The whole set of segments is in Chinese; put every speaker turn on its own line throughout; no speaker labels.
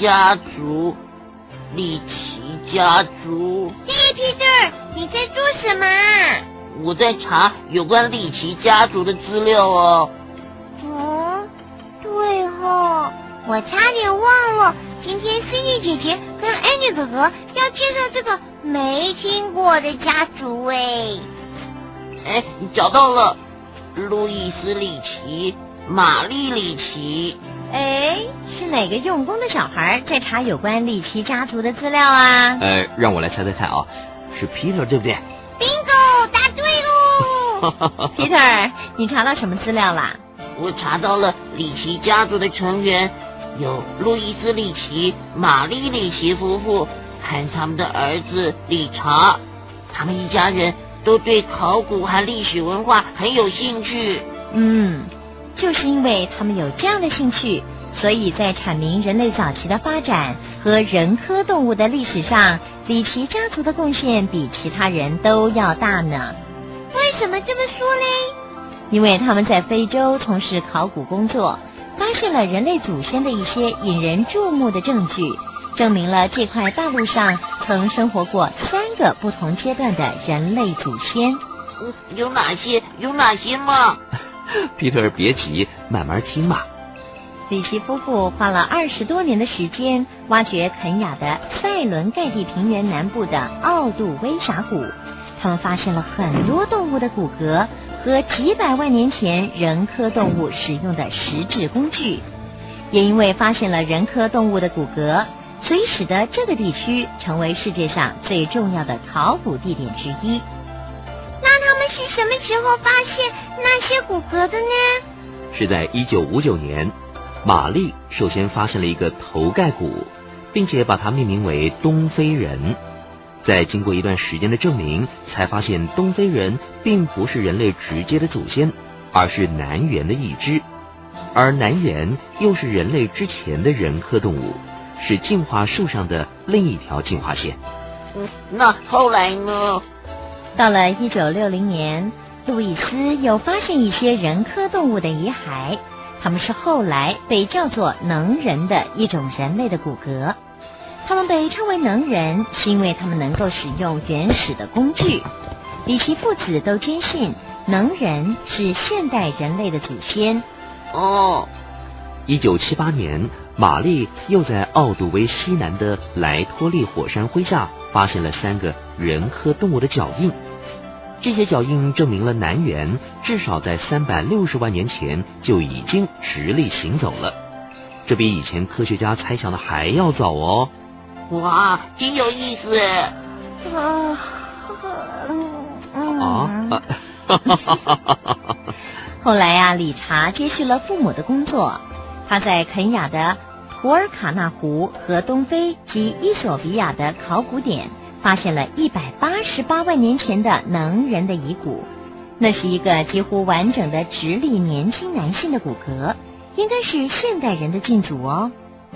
家族，利奇家族。
嘿，Peter，你在做什么？
我在查有关利奇家族的资料哦。
哦，对哦，我差点忘了，今天 Cindy 姐姐跟 Andy 哥哥要介绍这个没听过的家族哎。
哎，找到了，路易斯·里奇，玛丽·里奇。
哎，是哪个用功的小孩在查有关里奇家族的资料啊？
呃，让我来猜猜看啊，是 Peter 对不对
？Bingo，答对喽！
Peter，你查到什么资料啦？
我查到了里奇家族的成员有路易斯·里奇、玛丽·里奇夫妇和他们的儿子理查，他们一家人都对考古和历史文化很有兴趣。
嗯。就是因为他们有这样的兴趣，所以在阐明人类早期的发展和人科动物的历史上，里奇家族的贡献比其他人都要大呢。
为什么这么说嘞？
因为他们在非洲从事考古工作，发现了人类祖先的一些引人注目的证据，证明了这块大陆上曾生活过三个不同阶段的人类祖先。
有哪些？有哪些吗？
皮特，别急，慢慢听嘛。
里奇夫妇花了二十多年的时间，挖掘肯雅的塞伦盖蒂平原南部的奥杜威峡谷。他们发现了很多动物的骨骼和几百万年前人科动物使用的石质工具。也因为发现了人科动物的骨骼，所以使得这个地区成为世界上最重要的考古地点之一。
是什么时候发现那些骨骼的呢？
是在一九五九年，玛丽首先发现了一个头盖骨，并且把它命名为东非人。在经过一段时间的证明，才发现东非人并不是人类直接的祖先，而是南猿的一支。而南猿又是人类之前的人科动物，是进化树上的另一条进化线。
嗯，那后来呢？
到了一九六零年，路易斯又发现一些人科动物的遗骸，它们是后来被叫做能人的一种人类的骨骼。他们被称为能人，是因为他们能够使用原始的工具。李奇父子都坚信能人是现代人类的祖先。
哦，
一九七八年，玛丽又在奥杜威西南的莱托利火山灰下发现了三个人科动物的脚印。这些脚印证明了南猿至少在三百六十万年前就已经直立行走了，这比以前科学家猜想的还要早哦。
哇，真有意思！啊，
啊，
后来呀，理查接续了父母的工作，他在肯雅的图尔卡纳湖和东非及伊索比亚的考古点。发现了一百八十八万年前的能人的遗骨，那是一个几乎完整的直立年轻男性的骨骼，应该是现代人的近祖哦。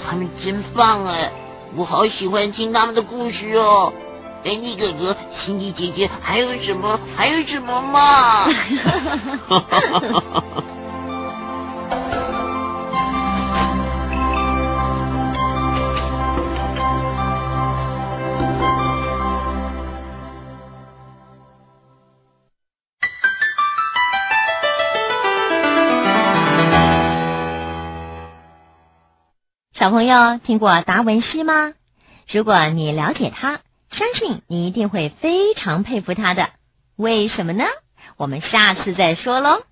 他们真棒哎，我好喜欢听他们的故事哦。哎，你哥哥、辛迪姐姐，还有什么？还有什么吗？
小朋友听过达文西吗？如果你了解他，相信你一定会非常佩服他的。为什么呢？我们下次再说喽。